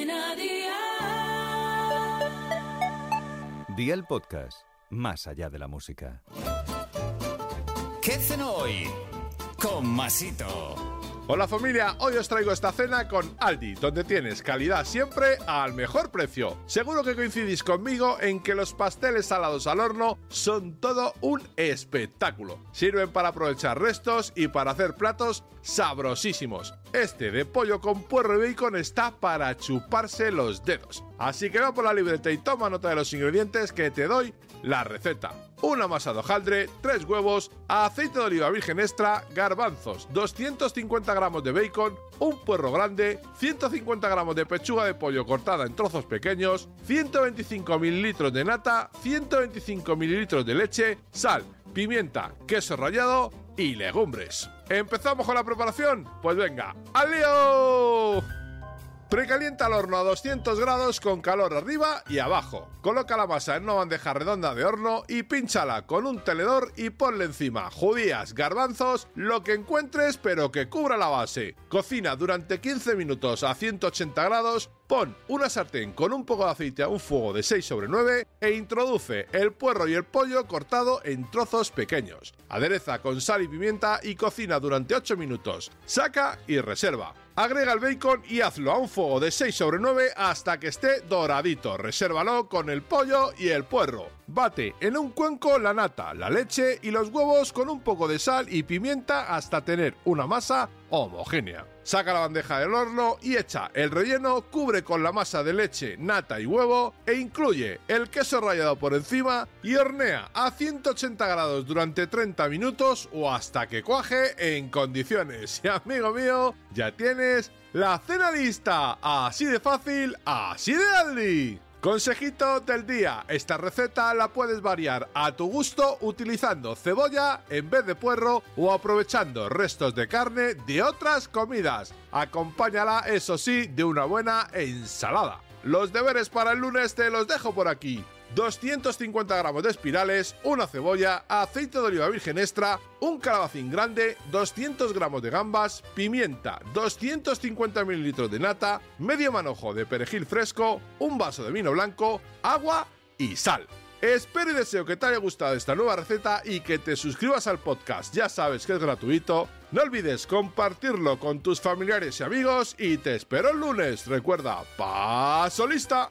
Cadena Dial. Día el podcast, más allá de la música. ¿Qué cenó hoy? Con Masito. Hola familia, hoy os traigo esta cena con Aldi, donde tienes calidad siempre al mejor precio. Seguro que coincidís conmigo en que los pasteles salados al horno son todo un espectáculo. Sirven para aprovechar restos y para hacer platos sabrosísimos. Este de pollo con puerro y bacon está para chuparse los dedos. Así que va por la libreta y toma nota de los ingredientes que te doy la receta. Una masa de hojaldre, 3 huevos, aceite de oliva virgen extra, garbanzos, 250 gramos de bacon, un puerro grande, 150 gramos de pechuga de pollo cortada en trozos pequeños, 125 mililitros de nata, 125 mililitros de leche, sal, pimienta, queso rallado y legumbres. ¿Empezamos con la preparación? Pues venga, ¡al lío! Precalienta el horno a 200 grados con calor arriba y abajo. Coloca la masa en una bandeja redonda de horno y pínchala con un tenedor y ponle encima judías, garbanzos, lo que encuentres pero que cubra la base. Cocina durante 15 minutos a 180 grados Pon una sartén con un poco de aceite a un fuego de 6 sobre 9 e introduce el puerro y el pollo cortado en trozos pequeños. Adereza con sal y pimienta y cocina durante 8 minutos. Saca y reserva. Agrega el bacon y hazlo a un fuego de 6 sobre 9 hasta que esté doradito. Resérvalo con el pollo y el puerro. Bate en un cuenco la nata, la leche y los huevos con un poco de sal y pimienta hasta tener una masa homogénea. Saca la bandeja del horno y echa el relleno, cubre con la masa de leche, nata y huevo e incluye el queso rallado por encima y hornea a 180 grados durante 30 minutos o hasta que cuaje en condiciones. Y amigo mío, ya tienes la cena lista. Así de fácil, así de Aldi. Consejito del día, esta receta la puedes variar a tu gusto utilizando cebolla en vez de puerro o aprovechando restos de carne de otras comidas. Acompáñala, eso sí, de una buena ensalada. Los deberes para el lunes te los dejo por aquí. 250 gramos de espirales, una cebolla, aceite de oliva virgen extra, un calabacín grande, 200 gramos de gambas, pimienta, 250 mililitros de nata, medio manojo de perejil fresco, un vaso de vino blanco, agua y sal. Espero y deseo que te haya gustado esta nueva receta y que te suscribas al podcast. Ya sabes que es gratuito. No olvides compartirlo con tus familiares y amigos y te espero el lunes. Recuerda, paso lista.